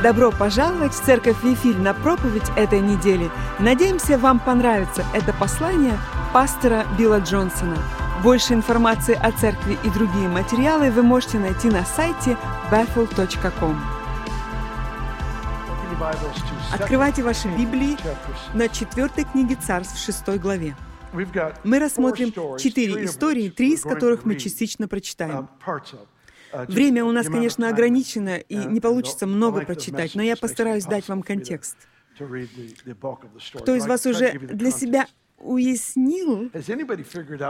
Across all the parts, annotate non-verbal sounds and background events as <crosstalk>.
Добро пожаловать в Церковь Вифиль на проповедь этой недели. Надеемся, вам понравится это послание пастора Билла Джонсона. Больше информации о церкви и другие материалы вы можете найти на сайте bethel.com. Открывайте ваши Библии на четвертой книге Царств, в шестой главе. Мы рассмотрим четыре истории, три из которых мы частично прочитаем. Время у нас, конечно, ограничено, и не получится много прочитать, но я постараюсь дать вам контекст. Кто из вас уже для себя уяснил,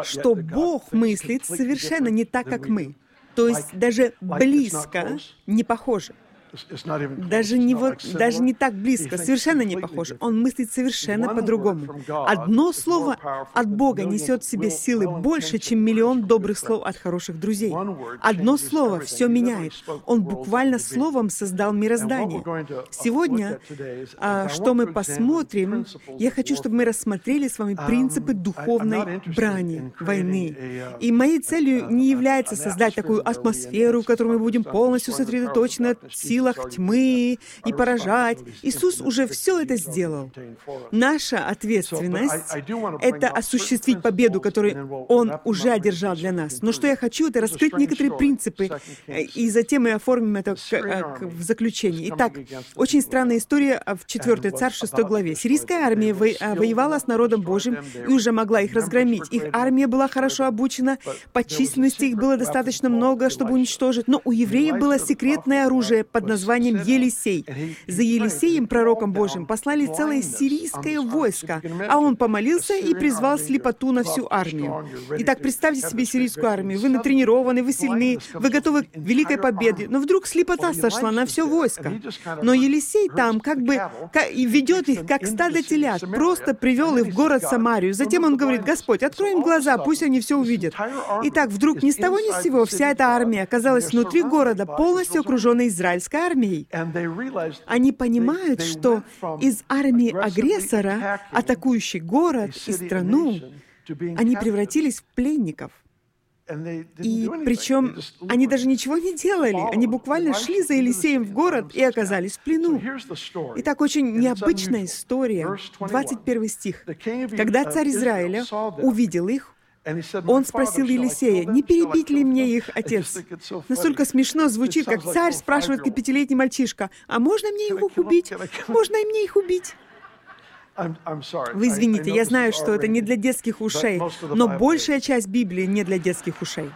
что Бог мыслит совершенно не так, как мы? То есть даже близко не похоже. Даже не, вот, даже не так близко, совершенно не похож. Он мыслит совершенно по-другому. Одно слово от Бога несет в себе силы больше, чем миллион добрых слов от хороших друзей. Одно слово все меняет. Он буквально словом создал мироздание. Сегодня, а, что мы посмотрим, я хочу, чтобы мы рассмотрели с вами принципы духовной брани, войны. И моей целью не является создать такую атмосферу, в которой мы будем полностью сосредоточены от сил силах тьмы и поражать. Иисус уже все это сделал. Наша ответственность — это осуществить победу, которую Он уже одержал для нас. Но что я хочу, это раскрыть некоторые принципы, и затем мы оформим это в заключении. Итак, очень странная история в 4 царь 6 главе. Сирийская армия а, воевала с народом Божьим и уже могла их разгромить. Их армия была хорошо обучена, по численности их было достаточно много, чтобы уничтожить, но у евреев было секретное оружие под названием Елисей. За Елисеем, пророком Божьим, послали целое сирийское войско, а он помолился и призвал слепоту на всю армию. Итак, представьте себе сирийскую армию. Вы натренированы, вы сильны, вы готовы к великой победе, но вдруг слепота сошла на все войско. Но Елисей там как бы ведет их, как стадо телят, просто привел их в город Самарию. Затем он говорит, Господь, открой им глаза, пусть они все увидят. Итак, вдруг ни с того ни с сего вся эта армия оказалась внутри города, полностью окруженной израильской армией. Они понимают, что из армии агрессора, атакующей город и страну, они превратились в пленников. И причем они даже ничего не делали. Они буквально шли за Елисеем в город и оказались в плену. Итак, очень необычная история. 21 стих. Когда царь Израиля увидел их, он спросил Елисея, не перебить ли мне их, отец? Настолько смешно звучит, как царь спрашивает как пятилетний мальчишка, а можно мне их убить? Можно и мне их убить? Вы извините, я знаю, что это не для детских ушей, но большая часть Библии не для детских ушей.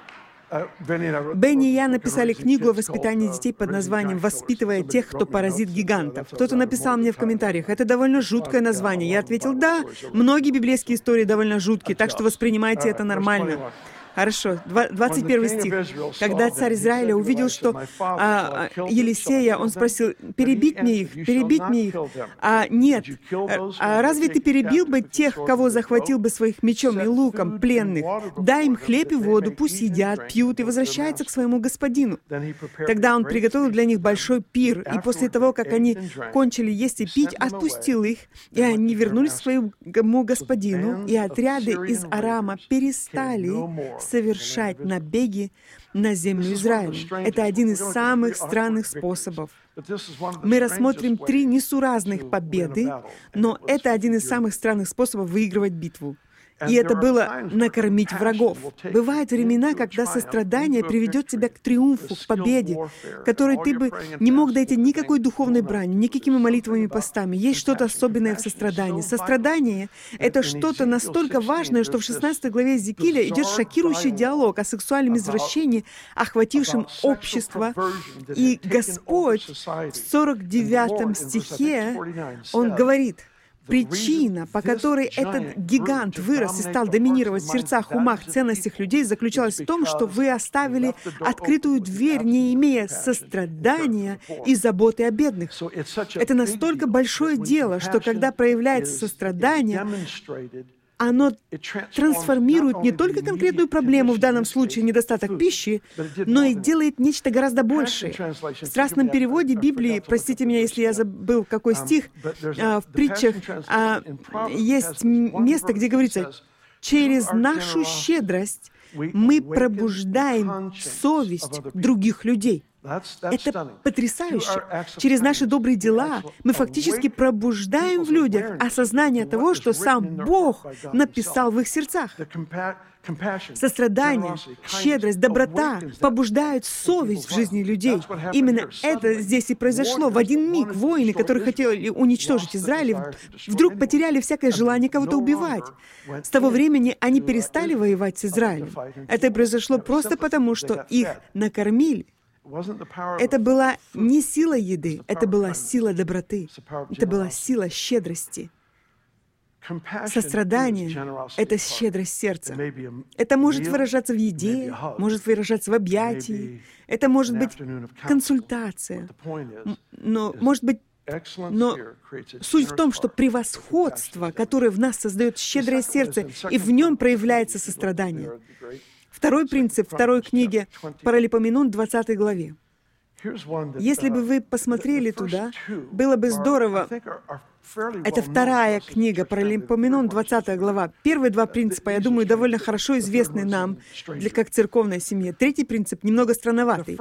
Бенни и я написали книгу о воспитании детей под названием «Воспитывая тех, кто поразит гигантов». Кто-то написал мне в комментариях, это довольно жуткое название. Я ответил, да, многие библейские истории довольно жуткие, так что воспринимайте это нормально. Хорошо, 21 стих. Когда царь Израиля увидел, что а, Елисея, он спросил, перебить мне их, перебить мне их. А нет, а разве ты перебил бы тех, кого захватил бы своих мечом и луком, пленных? Дай им хлеб и воду, пусть едят, пьют и возвращаются к своему господину. Тогда он приготовил для них большой пир, и после того, как они кончили есть и пить, отпустил их, и они вернулись к своему господину, и отряды из Арама перестали совершать набеги на землю Израиля. Это один из самых странных способов. Мы рассмотрим три несуразных победы, но это один из самых странных способов выигрывать битву. И это было накормить врагов. Бывают времена, когда сострадание приведет тебя к триумфу, к победе, которой ты бы не мог дойти никакой духовной бранью, никакими молитвами и постами. Есть что-то особенное в сострадании. Сострадание — это что-то настолько важное, что в 16 главе Зекиля идет шокирующий диалог о сексуальном извращении, охватившем общество. И Господь в 49 стихе, Он говорит — Причина, по которой этот гигант вырос и стал доминировать в сердцах, умах, ценностях людей, заключалась в том, что вы оставили открытую дверь, не имея сострадания и заботы о бедных. Это настолько большое дело, что когда проявляется сострадание, оно трансформирует не только конкретную проблему, в данном случае недостаток пищи, но и делает нечто гораздо большее. В страстном переводе Библии, простите меня, если я забыл какой um, стих, а, в притчах а, есть место, где говорится, «Через нашу щедрость мы пробуждаем совесть других людей». Это потрясающе. Через наши добрые дела мы фактически пробуждаем в людях осознание того, что сам Бог написал в их сердцах. Сострадание, щедрость, доброта побуждают совесть в жизни людей. Именно это здесь и произошло. В один миг воины, которые хотели уничтожить Израиль, вдруг потеряли всякое желание кого-то убивать. С того времени они перестали воевать с Израилем. Это произошло просто потому, что их накормили. Это была не сила еды, это была сила доброты, это была сила щедрости. Сострадание — это щедрость сердца. Это может выражаться в еде, может выражаться в объятии, это может быть консультация, но может быть но суть в том, что превосходство, которое в нас создает щедрое сердце, и в нем проявляется сострадание. Второй принцип второй книги Паралипоменон, 20 главе. Если бы вы посмотрели туда, было бы здорово это вторая книга про Лимпоменон, 20 глава. Первые два принципа, я думаю, довольно хорошо известны нам, для, как церковной семье. Третий принцип немного странноватый.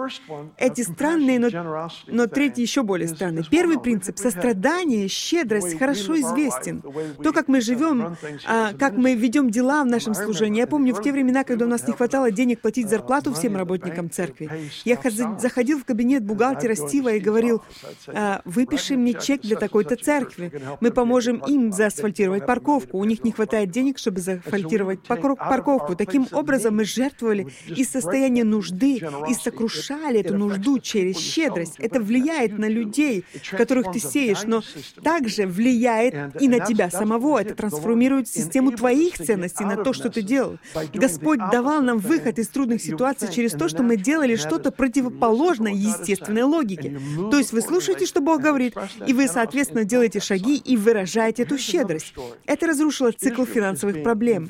Эти странные, но, но третий еще более странный. Первый принцип — сострадание, щедрость — хорошо известен. То, как мы живем, а, как мы ведем дела в нашем служении. Я помню, в те времена, когда у нас не хватало денег платить зарплату всем работникам церкви, я заходил в кабинет бухгалтера Стива и говорил, «А, выпиши мне чек для такой-то церкви. Мы поможем им заасфальтировать парковку. У них не хватает денег, чтобы заасфальтировать парковку. Таким образом, мы жертвовали из состояния нужды и сокрушали эту нужду через щедрость. Это влияет на людей, которых ты сеешь, но также влияет и на тебя самого. Это трансформирует систему твоих ценностей на то, что ты делал. Господь давал нам выход из трудных ситуаций через то, что мы делали что-то противоположное естественной логике. То есть вы слушаете, что Бог говорит, и вы, соответственно, делаете шаги шаги и выражать эту щедрость. Это разрушило цикл финансовых проблем.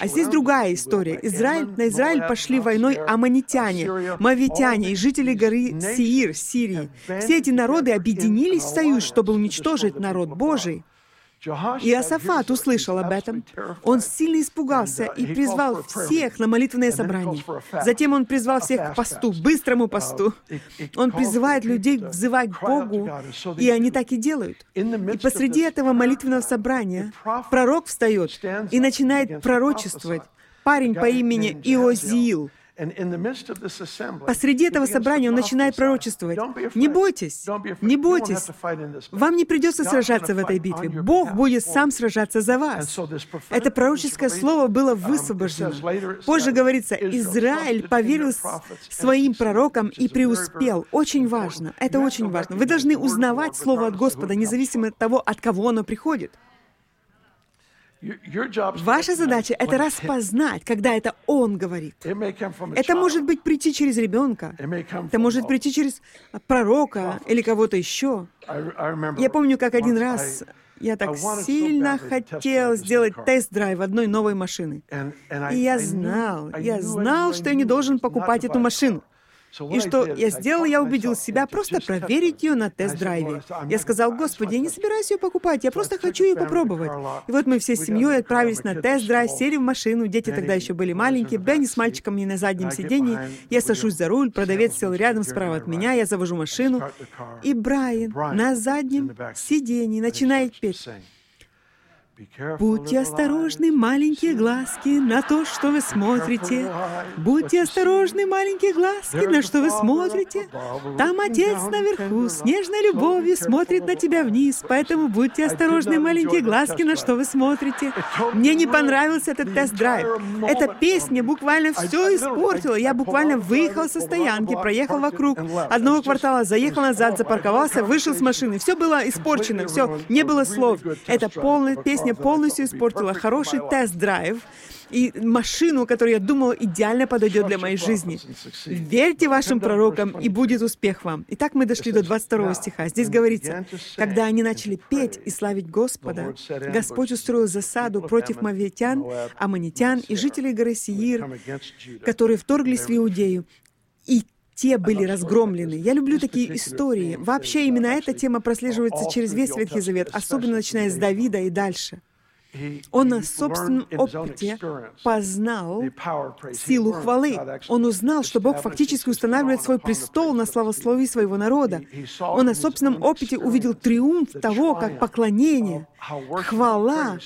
А здесь другая история. Израиль, на Израиль пошли войной аммонитяне, мавитяне и жители горы Сиир, Сирии. Все эти народы объединились в союз, чтобы уничтожить народ Божий. Иосафат услышал об этом. Он сильно испугался и призвал всех на молитвенное собрание. Затем он призвал всех к посту, быстрому посту. Он призывает людей взывать к Богу, и они так и делают. И посреди этого молитвенного собрания пророк встает и начинает пророчествовать. Парень по имени Иозиил — Посреди этого собрания он начинает пророчествовать. Не бойтесь, не бойтесь. Вам не придется сражаться в этой битве. Бог будет сам сражаться за вас. Это пророческое слово было um, высвобождено. Позже говорится, Израиль поверил своим пророкам и преуспел. Очень важно. Это очень важно. Вы должны узнавать слово от Господа, независимо от того, от кого оно приходит. Ваша задача — это распознать, когда это Он говорит. Это может быть прийти через ребенка, это может прийти через пророка или кого-то еще. Я помню, как один раз я так сильно хотел сделать тест-драйв одной новой машины. И я знал, я знал, что я не должен покупать эту машину. И что я сделал, я убедил себя просто проверить ее на тест-драйве. Я сказал, Господи, я не собираюсь ее покупать, я просто хочу ее попробовать. И вот мы все с семьей отправились на тест-драйв, сели в машину, дети тогда еще были маленькие, Бенни с мальчиком не на заднем сиденье, я сажусь за руль, продавец сел рядом справа от меня, я завожу машину, и Брайан на заднем сиденье начинает петь. Будьте осторожны, маленькие глазки, на то, что вы смотрите. Будьте осторожны, маленькие глазки, на что вы смотрите. Там Отец наверху с нежной любовью смотрит на тебя вниз, поэтому будьте осторожны, маленькие глазки, на что вы смотрите. Мне не понравился этот тест-драйв. Эта песня буквально все испортила. Я буквально выехал со стоянки, проехал вокруг одного квартала, заехал назад, запарковался, вышел с машины. Все было испорчено, все, не было слов. Это полная песня песня полностью испортила хороший тест-драйв и машину, которую я думала идеально подойдет для моей жизни. Верьте вашим пророкам, и будет успех вам. Итак, мы дошли до 22 стиха. Здесь говорится, когда они начали петь и славить Господа, Господь устроил засаду против мавитян, аммонитян и жителей горы Сиир, которые вторглись в Иудею. И те были разгромлены. Я люблю такие истории. Вообще, именно эта тема прослеживается через весь Ветхий Завет, особенно начиная с Давида и дальше. Он на собственном опыте познал силу хвалы. Он узнал, что Бог фактически устанавливает свой престол на славословии своего народа. Он на собственном опыте увидел триумф того, как поклонение, хвала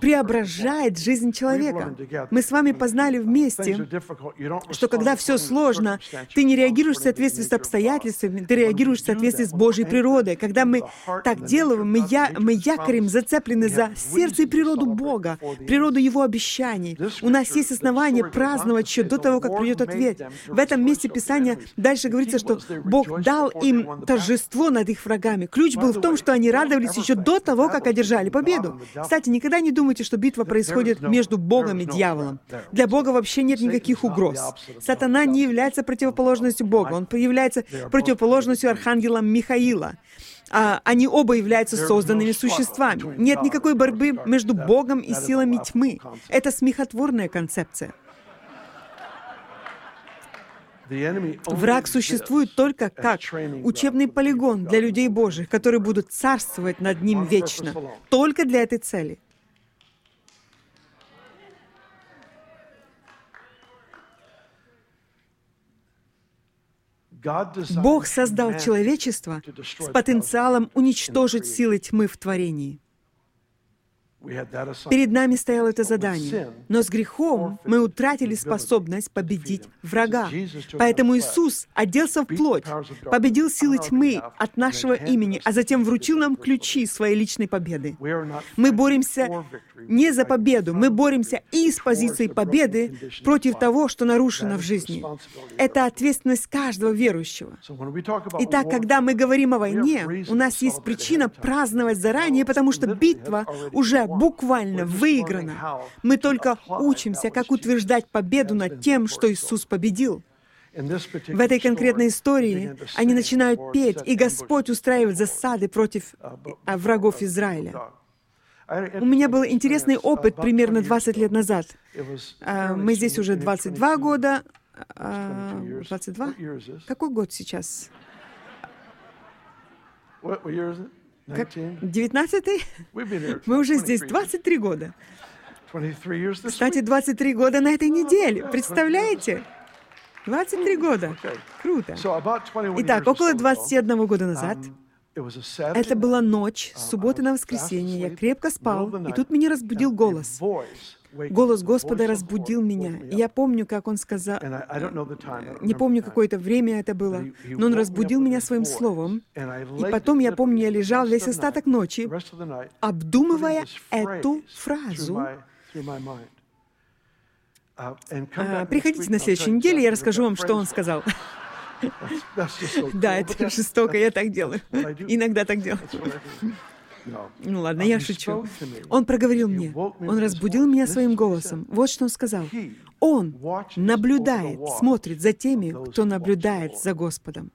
преображает жизнь человека. Мы с вами познали вместе, что когда все сложно, ты не реагируешь в соответствии с обстоятельствами, ты реагируешь в соответствии с Божьей природой. Когда мы так делаем, мы, я, мы якорем зацеплены за сердце и природу Бога, природу Его обещаний. У нас есть основания праздновать еще до того, как придет ответ. В этом месте Писания дальше говорится, что Бог дал им торжество над их врагами. Ключ был в том, что они радовались еще до того, как одержали победу. Кстати, никогда не думайте, что битва происходит между Богом и дьяволом. Для Бога вообще нет никаких угроз. Сатана не является противоположностью Бога, он является противоположностью архангела Михаила а, они оба являются созданными существами. Нет никакой борьбы между Богом и силами тьмы. Это смехотворная концепция. Враг существует только как учебный полигон для людей Божьих, которые будут царствовать над ним вечно. Только для этой цели. Бог создал человечество с потенциалом уничтожить силы тьмы в творении. Перед нами стояло это задание. Но с грехом мы утратили способность победить врага. Поэтому Иисус оделся в плоть, победил силы тьмы от нашего имени, а затем вручил нам ключи своей личной победы. Мы боремся не за победу, мы боремся и с позиции победы против того, что нарушено в жизни. Это ответственность каждого верующего. Итак, когда мы говорим о войне, у нас есть причина праздновать заранее, потому что битва уже буквально выиграно. Мы только учимся, как утверждать победу над тем, что Иисус победил. В этой конкретной истории они начинают петь, и Господь устраивает засады против а, врагов Израиля. У меня был интересный опыт примерно 20 лет назад. А, мы здесь уже 22 года. 22? А, Какой год сейчас? Как? 19-й? Мы уже здесь 23 года. Кстати, 23 года на этой неделе. Представляете? 23 года. Круто. Итак, около 21 года назад um, это была ночь, с субботы на воскресенье. Я крепко спал, и тут меня разбудил голос. Голос Господа разбудил меня. И я помню, как Он сказал, не помню, какое то время это было, но Он разбудил меня своим словом. И потом, я помню, я лежал весь остаток ночи, обдумывая эту фразу. Uh, приходите на следующей неделе, я расскажу вам, что Он сказал. <laughs> Да, это жестоко, я так делаю. Иногда так делаю. Ну ладно, я шучу. Он проговорил мне. Он разбудил меня своим голосом. Вот что он сказал. Он наблюдает, смотрит за теми, кто наблюдает за Господом.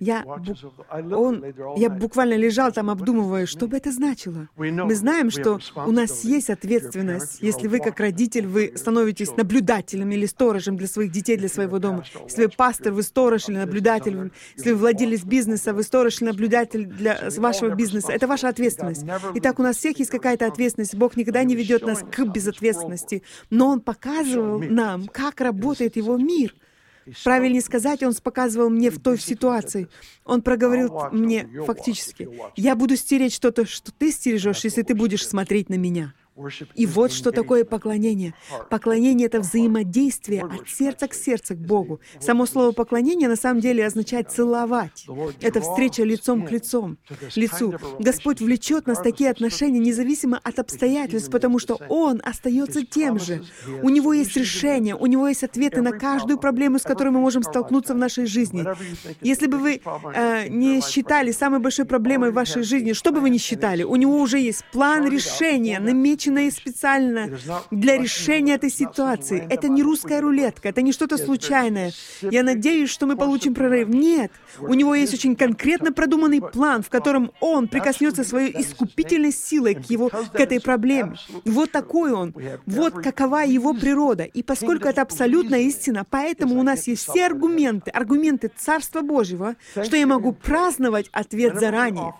Я, он, я буквально лежал там, обдумывая, что бы это значило. Мы знаем, что у нас есть ответственность. Если вы, как родитель, вы становитесь наблюдателем или сторожем для своих детей, для своего дома. Если вы пастор, вы сторож или наблюдатель. Если вы владелец бизнеса, вы сторож или наблюдатель для вашего бизнеса. Это ваша ответственность. Итак, у нас всех есть какая-то ответственность. Бог никогда не ведет нас к безответственности. Но Он показывал нам, как работает Его мир. Правильнее сказать, он показывал мне в той ситуации. Он проговорил мне фактически, «Я буду стереть что-то, что ты стережешь, если ты будешь смотреть на меня». И вот что такое поклонение. Поклонение — это взаимодействие от сердца к сердцу к Богу. Само слово «поклонение» на самом деле означает «целовать». Это встреча лицом к лицом, лицу. Господь влечет нас в такие отношения независимо от обстоятельств, потому что Он остается тем же. У Него есть решение, у Него есть ответы на каждую проблему, с которой мы можем столкнуться в нашей жизни. Если бы вы э, не считали самой большой проблемой в вашей жизни, что бы вы ни считали, у Него уже есть план решения, намечен заточенные специально для решения этой ситуации. Это не русская рулетка, это не что-то случайное. Я надеюсь, что мы получим прорыв. Нет, у него есть очень конкретно продуманный план, в котором он прикоснется своей искупительной силой к, его, к этой проблеме. Вот такой он. Вот какова его природа. И поскольку это абсолютная истина, поэтому у нас есть все аргументы, аргументы Царства Божьего, что я могу праздновать ответ заранее.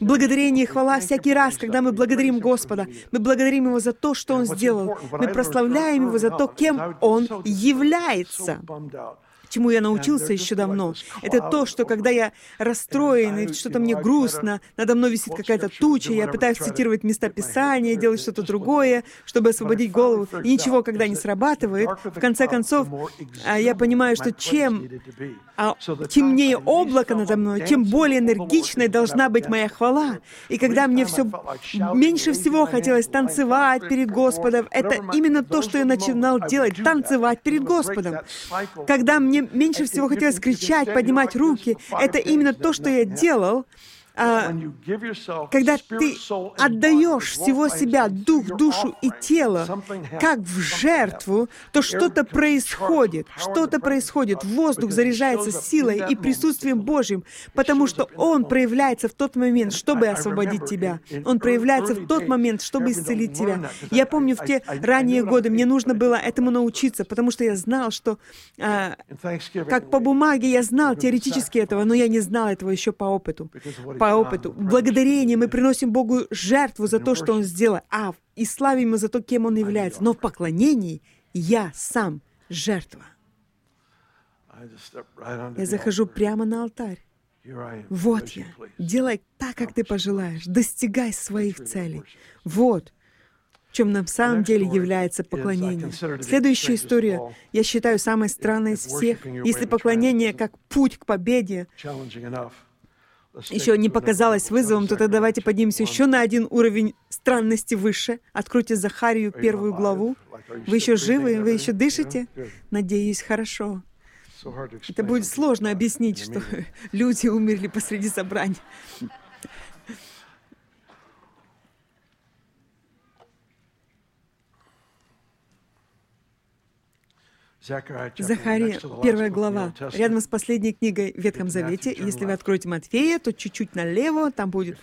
Благодарение и хвала всякий раз, когда мы благодарим Господа, мы благодарим Его за то, что Он сделал. Мы прославляем Его за то, кем Он является чему я научился еще давно, это то, что когда я расстроен, и что-то мне грустно, надо мной висит какая-то туча, я пытаюсь цитировать места Писания, делать что-то другое, чтобы освободить голову, и ничего, когда не срабатывает, в конце концов, а, я понимаю, что чем а, темнее облако надо мной, тем более энергичной должна быть моя хвала. И когда мне все меньше всего хотелось танцевать перед Господом, это именно то, что я начинал делать, танцевать перед Господом. Когда мне мне меньше всего хотелось кричать, поднимать руки. Это именно то, что я делал, а, когда ты отдаешь всего себя, дух, душу и тело, как в жертву, то что-то происходит, что-то происходит. Воздух заряжается силой и присутствием Божьим, потому что Он проявляется в тот момент, чтобы освободить тебя. Он проявляется в тот момент, чтобы исцелить тебя. Я помню, в те ранние годы мне нужно было этому научиться, потому что я знал, что а, как по бумаге я знал теоретически этого, но я не знал этого еще по опыту. По по опыту. Благодарение мы приносим Богу жертву за то, что Он сделал, а и славим Его за то, кем Он является. Но в поклонении я сам жертва. Я захожу прямо на алтарь. Вот я. Делай так, как ты пожелаешь. Достигай своих целей. Вот чем на самом деле является поклонение. Следующая история, я считаю, самой странной из всех. Если поклонение как путь к победе еще не показалось вызовом, то тогда давайте поднимемся еще на один уровень странности выше. Откройте Захарию первую главу. Вы еще живы? Вы еще дышите? Надеюсь, хорошо. Это будет сложно объяснить, что <laughs> люди умерли посреди собрания. Захария, первая глава, рядом с последней книгой в Ветхом Завете. Если вы откроете Матфея, то чуть-чуть налево, там будет.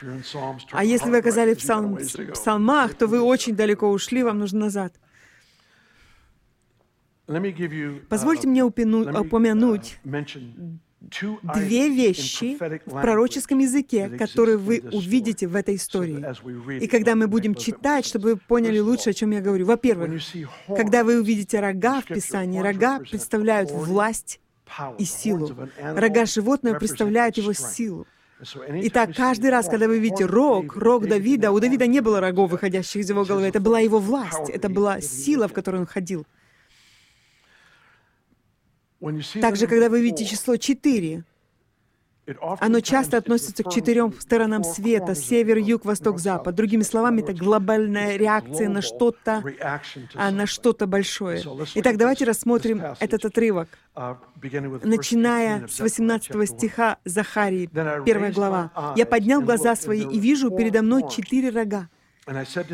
А если вы оказались в псалм, псалмах, то вы очень далеко ушли, вам нужно назад. Позвольте мне упомянуть две вещи в пророческом языке, которые вы увидите в этой истории. И когда мы будем читать, чтобы вы поняли лучше, о чем я говорю. Во-первых, когда вы увидите рога в Писании, рога представляют власть и силу. Рога животного представляют его силу. Итак, каждый раз, когда вы видите рог, рог Давида, у Давида не было рогов, выходящих из его головы, это была его власть, это была сила, в которой он ходил. Также, когда вы видите число 4, оно часто относится к четырем сторонам света — север, юг, восток, запад. Другими словами, это глобальная реакция на что-то, а на что-то большое. Итак, давайте рассмотрим этот отрывок, uh, начиная с 18 стиха Захарии, первая глава. «Я поднял глаза свои и вижу передо мной четыре рога,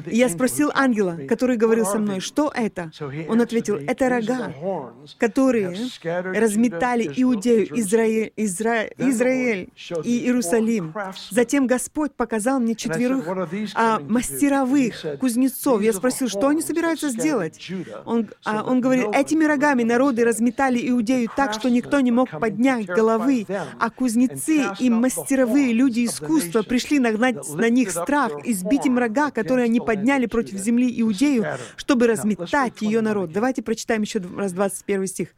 я спросил ангела, который говорил со мной, что это? Он ответил, это рога, которые разметали Иудею, Израиль, Изра... Израиль и Иерусалим. Затем Господь показал мне четверых а, мастеровых кузнецов. Я спросил, что они собираются сделать? Он, а, он говорит, этими рогами народы разметали Иудею так, что никто не мог поднять головы, а кузнецы и мастеровые люди искусства пришли нагнать на них страх, избить им рога, которые они подняли против земли Иудею, чтобы разметать ее народ. Давайте прочитаем еще раз 21 стих.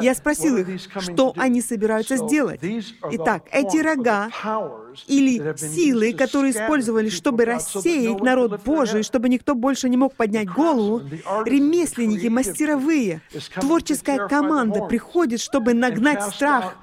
Я спросил их, что они собираются сделать. Итак, эти рога или силы, которые использовали, чтобы рассеять народ Божий, чтобы никто больше не мог поднять голову, ремесленники, мастеровые, творческая команда приходит, чтобы нагнать страх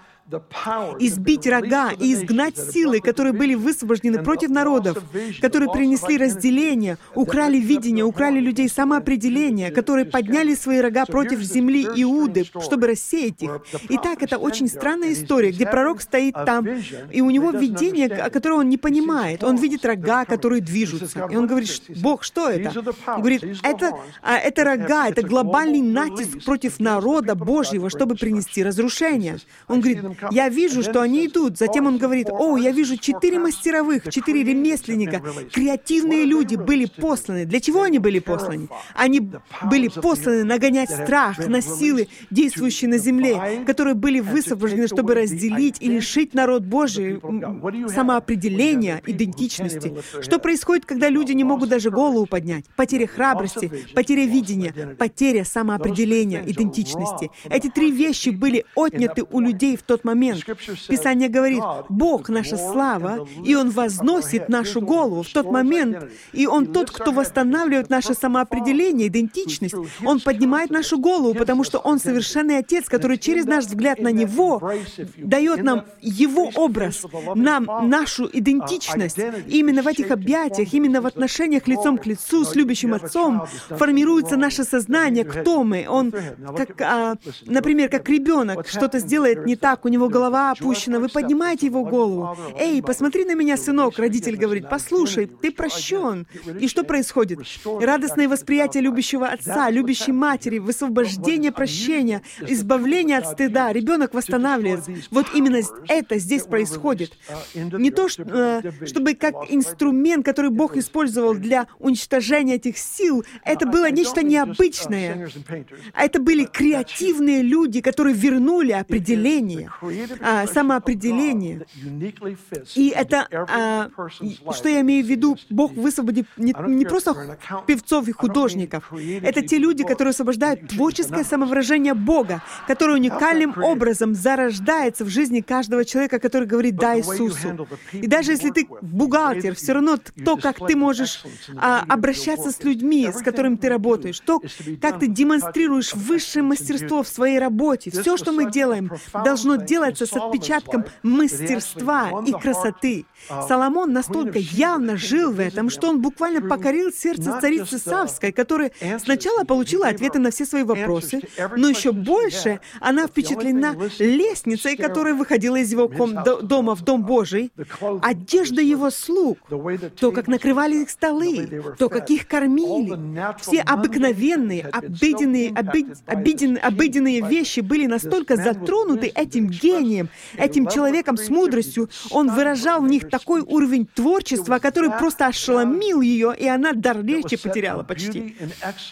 избить рога и изгнать силы, которые были высвобождены против народов, которые принесли разделение, украли видение, украли людей самоопределение, которые подняли свои рога против земли Иуды, чтобы рассеять их. Итак, это очень странная история, где пророк стоит там, и у него видение, которое он не понимает. Он видит рога, которые движутся. И он говорит, Бог, что это? Он говорит, это, а, это рога, это глобальный натиск против народа Божьего, чтобы принести разрушение. Он говорит, я вижу, что они идут. Затем он говорит, о, я вижу четыре мастеровых, четыре ремесленника. Креативные люди были посланы. Для чего они были посланы? Они были посланы нагонять страх на силы, действующие на земле, которые были высвобождены, чтобы разделить и лишить народ Божий самоопределения, идентичности. Что происходит, когда люди не могут даже голову поднять? Потеря храбрости, потеря видения, потеря самоопределения, идентичности. Эти три вещи были отняты у людей в тот момент. Писание говорит, Бог — наша слава, и Он возносит нашу голову в тот момент, и Он тот, кто восстанавливает наше самоопределение, идентичность. Он поднимает нашу голову, потому что Он совершенный Отец, который через наш взгляд на Него дает нам Его образ, нам нашу идентичность. И именно в этих объятиях, именно в отношениях лицом к лицу с любящим Отцом формируется наше сознание, кто мы. Он, как, а, например, как ребенок, что-то сделает не так, у него голова опущена, вы поднимаете его голову. «Эй, посмотри на меня, сынок!» Родитель говорит, «Послушай, ты прощен». И что происходит? Радостное восприятие любящего отца, любящей матери, высвобождение прощения, избавление от стыда. Ребенок восстанавливается. Вот именно это здесь происходит. Не то, э, чтобы как инструмент, который Бог использовал для уничтожения этих сил, это было нечто необычное. Это были креативные люди, которые вернули определение, а, самоопределение. И это, а, что я имею в виду, Бог высвободит не, не просто певцов и художников. Это те люди, которые освобождают творческое самовыражение Бога, которое уникальным образом зарождается в жизни каждого человека, который говорит «да» Иисусу. И даже если ты бухгалтер, все равно то, как ты можешь а, обращаться с людьми, с которыми ты работаешь, то, как ты демонстрируешь высшее мастерство в своей работе, все, что мы делаем, должно делаться с отпечатком мастерства и красоты. Соломон настолько явно жил в этом, что он буквально покорил сердце царицы Савской, которая сначала получила ответы на все свои вопросы, но еще больше она впечатлена лестницей, которая выходила из его дома в Дом Божий, одежда его слуг, то, как накрывали их столы, то, как их кормили. Все обыкновенные, обыденные, обыденные, обыденные вещи были настолько затронуты этим гением, этим человеком с мудростью. Он выражал в них такой уровень творчества, который просто ошеломил ее, и она дар речи потеряла почти.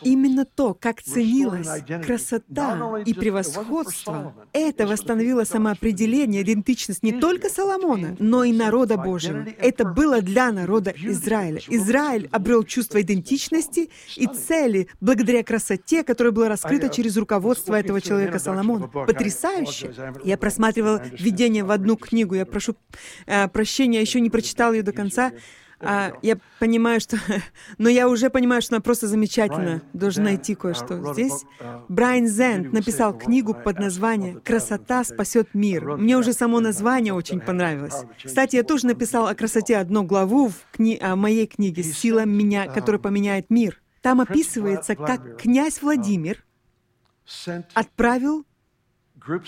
Именно то, как ценилась красота и превосходство, это восстановило самоопределение, идентичность не только Соломона, но и народа Божьего. Это было для народа Израиля. Израиль обрел чувство идентичности и цели благодаря красоте, которая была раскрыта через руководство этого человека Соломона. Потрясающе! Я просматривал введение в одну книгу. Я прошу э, прощения, еще не прочитал ее до конца. А, я понимаю, что... <laughs> Но я уже понимаю, что она просто замечательно. Должен найти кое-что. Здесь Брайан Зент написал книгу под названием «Красота спасет мир». Мне уже само название очень понравилось. Кстати, я тоже написал о красоте одну главу в кни... о моей книге «Сила меня, которая поменяет мир». Там описывается, как князь Владимир отправил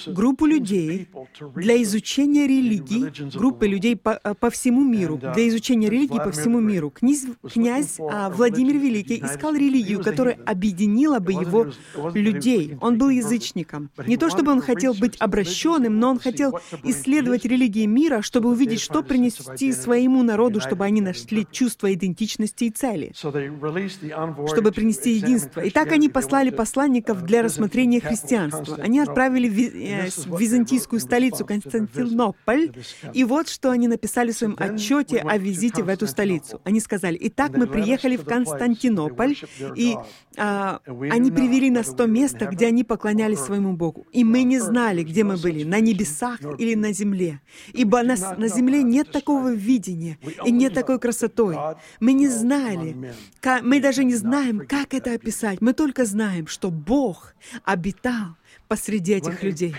группу людей для изучения религий, группы людей по, по всему миру, uh, для изучения религии по всему миру. Князь, князь а, Владимир Великий искал религию, которая объединила бы его людей. Он был язычником. Не то чтобы он хотел быть обращенным, но он хотел исследовать религии мира, чтобы увидеть, что принести своему народу, чтобы они нашли чувство идентичности и цели, чтобы принести единство. И так они послали посланников для рассмотрения христианства. Они отправили византийскую столицу Константинополь. И вот что они написали в своем отчете о визите в эту столицу. Они сказали, «Итак, мы приехали в Константинополь, и а, они привели нас в то место, где они поклонялись своему Богу. И мы не знали, где мы были, на небесах или на земле. Ибо на, на земле нет такого видения и нет такой красотой. Мы не знали, мы даже не знаем, как это описать. Мы только знаем, что Бог обитал посреди этих людей.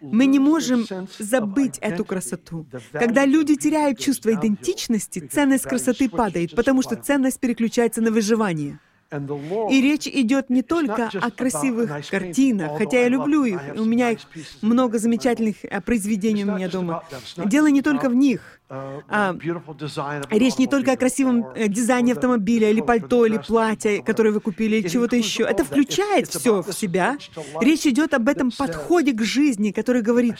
Мы не можем забыть эту красоту. Когда люди теряют чувство идентичности, ценность красоты падает, потому что ценность переключается на выживание. И речь идет не только о красивых картинах, хотя я люблю их, у меня их много замечательных э, произведений у меня дома. Дело не только в них. А, речь не только о красивом э, дизайне автомобиля или пальто, или платья, которое вы купили, или чего-то еще. Это включает все в себя. Речь идет об этом подходе к жизни, который говорит,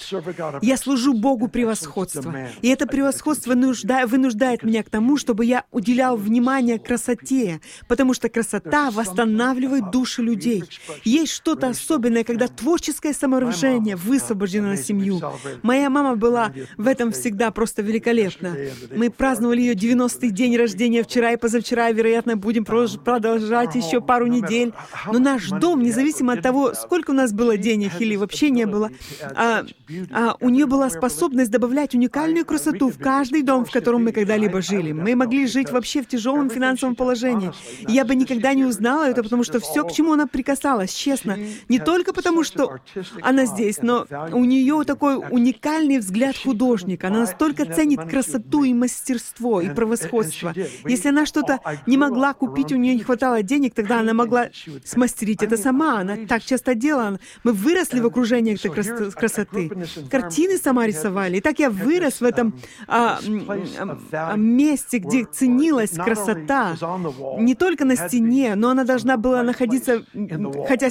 я служу Богу превосходства. И это превосходство вынуждает меня к тому, чтобы я уделял внимание красоте, потому что красота восстанавливает души людей. Есть что-то особенное, когда творческое самовыражение высвобождено на семью. Моя мама была в этом всегда просто великолепна великолепно. Мы праздновали ее 90-й день рождения вчера и позавчера, вероятно, будем продолжать еще пару недель. Но наш дом, независимо от того, сколько у нас было денег или вообще не было, а, а у нее была способность добавлять уникальную красоту в каждый дом, в котором мы когда-либо жили. Мы могли жить вообще в тяжелом финансовом положении. я бы никогда не узнала это, потому что все, к чему она прикасалась, честно, не только потому, что она здесь, но у нее такой уникальный взгляд художника. Она настолько ценит красоту и мастерство и превосходство. Если она что-то не могла купить, у нее не хватало денег, тогда она могла смастерить это сама. Она так часто делала. Мы выросли в окружении этой красоты. Картины сама рисовали. И так я вырос в этом а, а, месте, где ценилась красота. Не только на стене, но она должна была находиться, хотя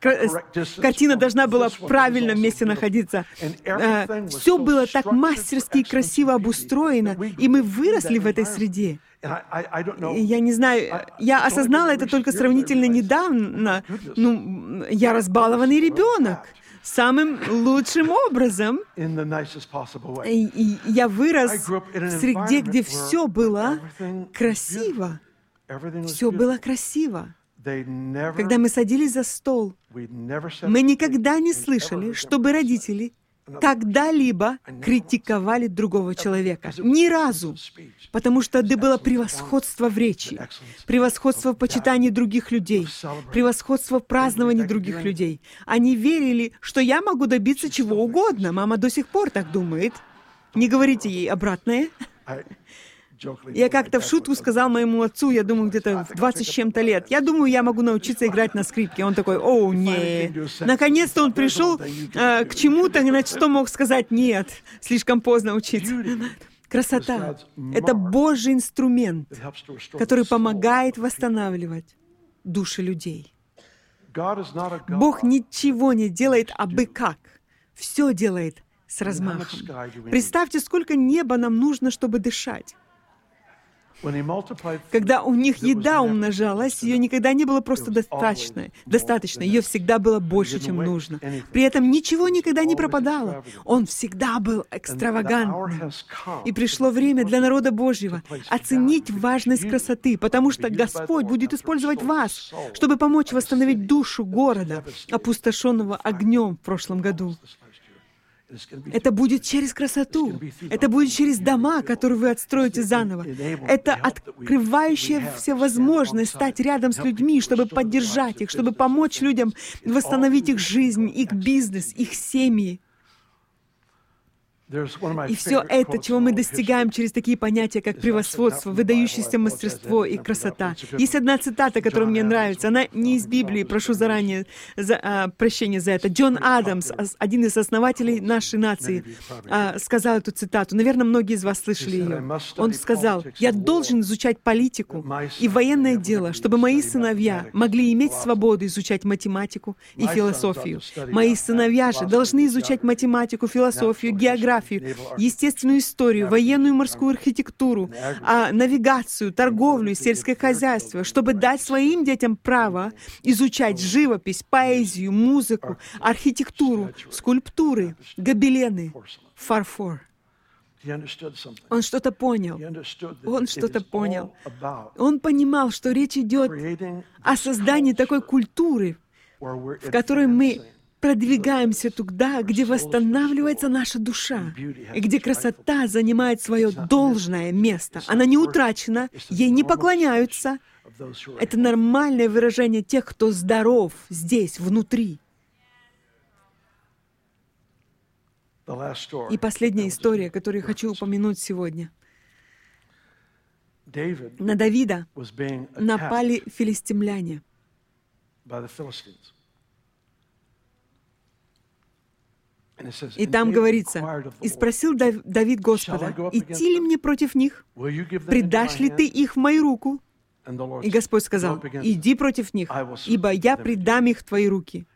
картина должна была в правильном месте находиться. Э, Все было так мастерски и красиво обустроено, и мы выросли в этой среде. Я не знаю, я осознала это только сравнительно недавно. Ну, я разбалованный ребенок самым лучшим образом. И я вырос в среде, где все было красиво. Все было красиво. Когда мы садились за стол, мы никогда не слышали, чтобы родители когда-либо критиковали другого человека. Ни разу. Потому что это было превосходство в речи, превосходство в почитании других людей, превосходство в праздновании других людей. Они верили, что я могу добиться чего угодно. Мама до сих пор так думает. Не говорите ей обратное. Я как-то в шутку сказал моему отцу, я думаю, где-то в 20 с чем-то лет, я думаю, я могу научиться играть на скрипке. Он такой, о, не. Наконец-то он пришел э, к чему-то, иначе что мог сказать нет, слишком поздно учиться. Красота — это Божий инструмент, который помогает восстанавливать души людей. Бог ничего не делает абы как. Все делает с размахом. Представьте, сколько неба нам нужно, чтобы дышать. Когда у них еда умножалась, ее никогда не было просто достаточно. Достаточно. Ее всегда было больше, чем нужно. При этом ничего никогда не пропадало. Он всегда был экстравагантным. И пришло время для народа Божьего оценить важность красоты, потому что Господь будет использовать вас, чтобы помочь восстановить душу города, опустошенного огнем в прошлом году. Это будет через красоту. Это будет через дома, которые вы отстроите заново. Это открывающая все возможность стать рядом с людьми, чтобы поддержать их, чтобы помочь людям восстановить их жизнь, их бизнес, их семьи. И все это, чего мы достигаем через такие понятия, как превосходство, выдающееся мастерство и красота. Есть одна цитата, которая мне нравится. Она не из Библии, прошу заранее за, а, прощения за это. Джон Адамс, один из основателей нашей нации, а, сказал эту цитату. Наверное, многие из вас слышали ее. Он сказал, «Я должен изучать политику и военное дело, чтобы мои сыновья могли иметь свободу изучать математику и философию. Мои сыновья же должны изучать математику, философию, географию, географию, естественную историю, военную и морскую архитектуру, а, навигацию, торговлю, сельское хозяйство, чтобы дать своим детям право изучать живопись, поэзию, музыку, архитектуру, скульптуры, гобелены, фарфор. Он что-то понял. Он что-то понял. Он понимал, что речь идет о создании такой культуры, в которой мы продвигаемся туда, где восстанавливается наша душа, и где красота занимает свое должное место. Она не утрачена, ей не поклоняются. Это нормальное выражение тех, кто здоров здесь, внутри. И последняя история, которую я хочу упомянуть сегодня. На Давида напали филистимляне. И там говорится, «И спросил Давид Господа, идти ли мне против них? Предашь ли ты их в мою руку?» И Господь сказал, «Иди против них, ибо я предам их в твои руки».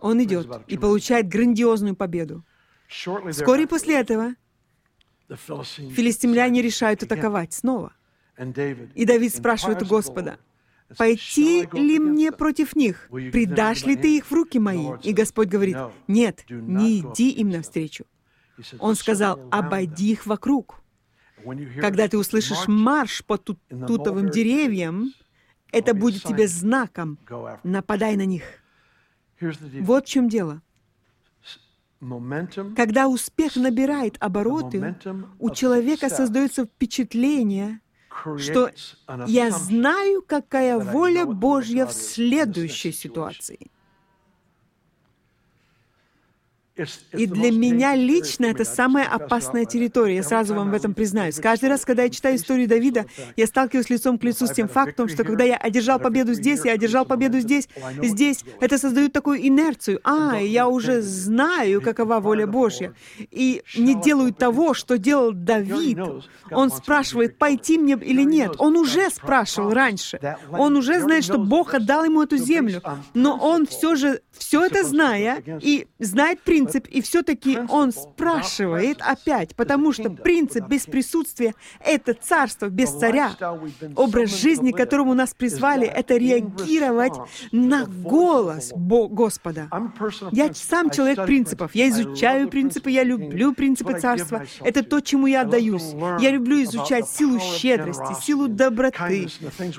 Он идет и получает грандиозную победу. Вскоре после этого филистимляне решают атаковать снова. И Давид спрашивает у Господа, «Пойти ли мне против них? Предашь ли ты их в руки мои?» И Господь говорит, «Нет, не иди им навстречу». Он сказал, «Обойди их вокруг». Когда ты услышишь марш по тут тутовым деревьям, это будет тебе знаком. Нападай на них. Вот в чем дело. Когда успех набирает обороты, у человека создается впечатление, что я знаю, какая воля Божья в следующей ситуации. И для меня лично это самая опасная территория. Я сразу вам в этом признаюсь. Каждый раз, когда я читаю историю Давида, я сталкиваюсь лицом к лицу с тем фактом, что когда я одержал победу здесь, я одержал победу здесь, здесь, это создает такую инерцию. А, я уже знаю, какова воля Божья. И не делаю того, что делал Давид. Он спрашивает, пойти мне или нет. Он уже спрашивал раньше. Он уже знает, что Бог отдал ему эту землю. Но он все же, все это зная, и знает принцип, принцип, и все-таки он спрашивает опять, потому что принцип без присутствия — это царство без царя. Образ жизни, которому нас призвали, это реагировать на голос Господа. Я сам человек принципов. Я изучаю принципы, я люблю принципы царства. Это то, чему я отдаюсь. Я люблю изучать силу щедрости, силу доброты,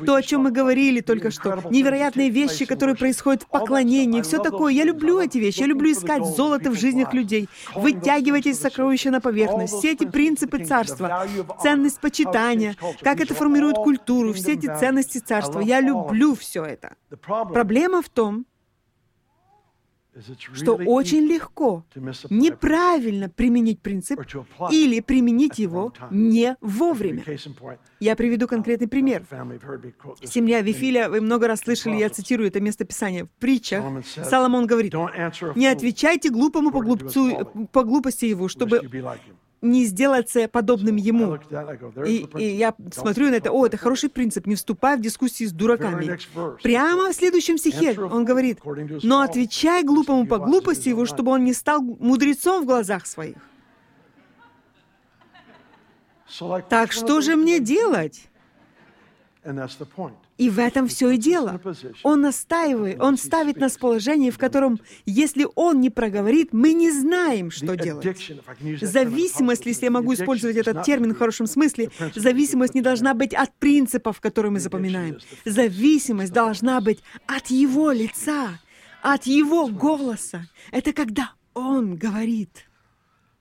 то, о чем мы говорили только что, невероятные вещи, которые происходят в поклонении, все такое. Я люблю эти вещи. Я люблю искать золото в жизнях людей, вытягивать эти сокровища на поверхность, все эти принципы царства, ценность почитания, как это формирует культуру, все эти ценности царства. Я люблю все это. Проблема в том, что очень легко неправильно применить принцип или применить его не вовремя. Я приведу конкретный пример. Семья Вифиля, вы много раз слышали, я цитирую это место Писания в притчах. Соломон говорит, «Не отвечайте глупому по, глупцу, по глупости его, чтобы не сделаться подобным ему. И, и я смотрю на это, о, это хороший принцип, не вступай в дискуссии с дураками. Прямо в следующем стихе он говорит, но отвечай глупому по глупости его, чтобы он не стал мудрецом в глазах своих. Так что же мне делать? И в этом все и дело. Он настаивает, он ставит нас в положение, в котором, если он не проговорит, мы не знаем, что делать. Зависимость, если я могу использовать этот термин в хорошем смысле, зависимость не должна быть от принципов, которые мы запоминаем. Зависимость должна быть от его лица, от его голоса. Это когда он говорит.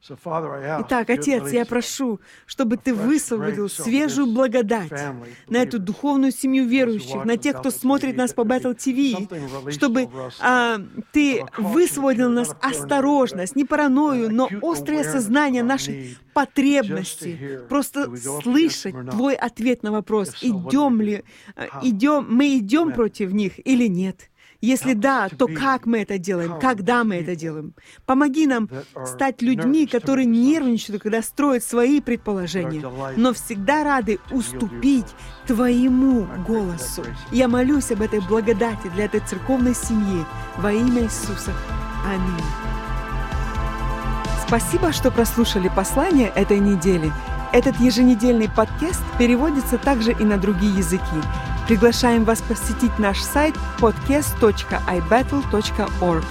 Итак, Отец, я прошу, чтобы Ты высвободил свежую благодать на эту духовную семью верующих, на тех, кто смотрит нас по Battle TV, чтобы а, Ты высвободил нас осторожность, не паранойю, но острое сознание нашей потребности, просто слышать Твой ответ на вопрос, идем ли, а, идем, мы идем против них или нет. Если да, то как мы это делаем? Когда мы это делаем? Помоги нам стать людьми, которые нервничают, когда строят свои предположения, но всегда рады уступить Твоему голосу. Я молюсь об этой благодати для этой церковной семьи во имя Иисуса. Аминь. Спасибо, что прослушали послание этой недели. Этот еженедельный подкаст переводится также и на другие языки. Приглашаем вас посетить наш сайт podcast.ibattle.org.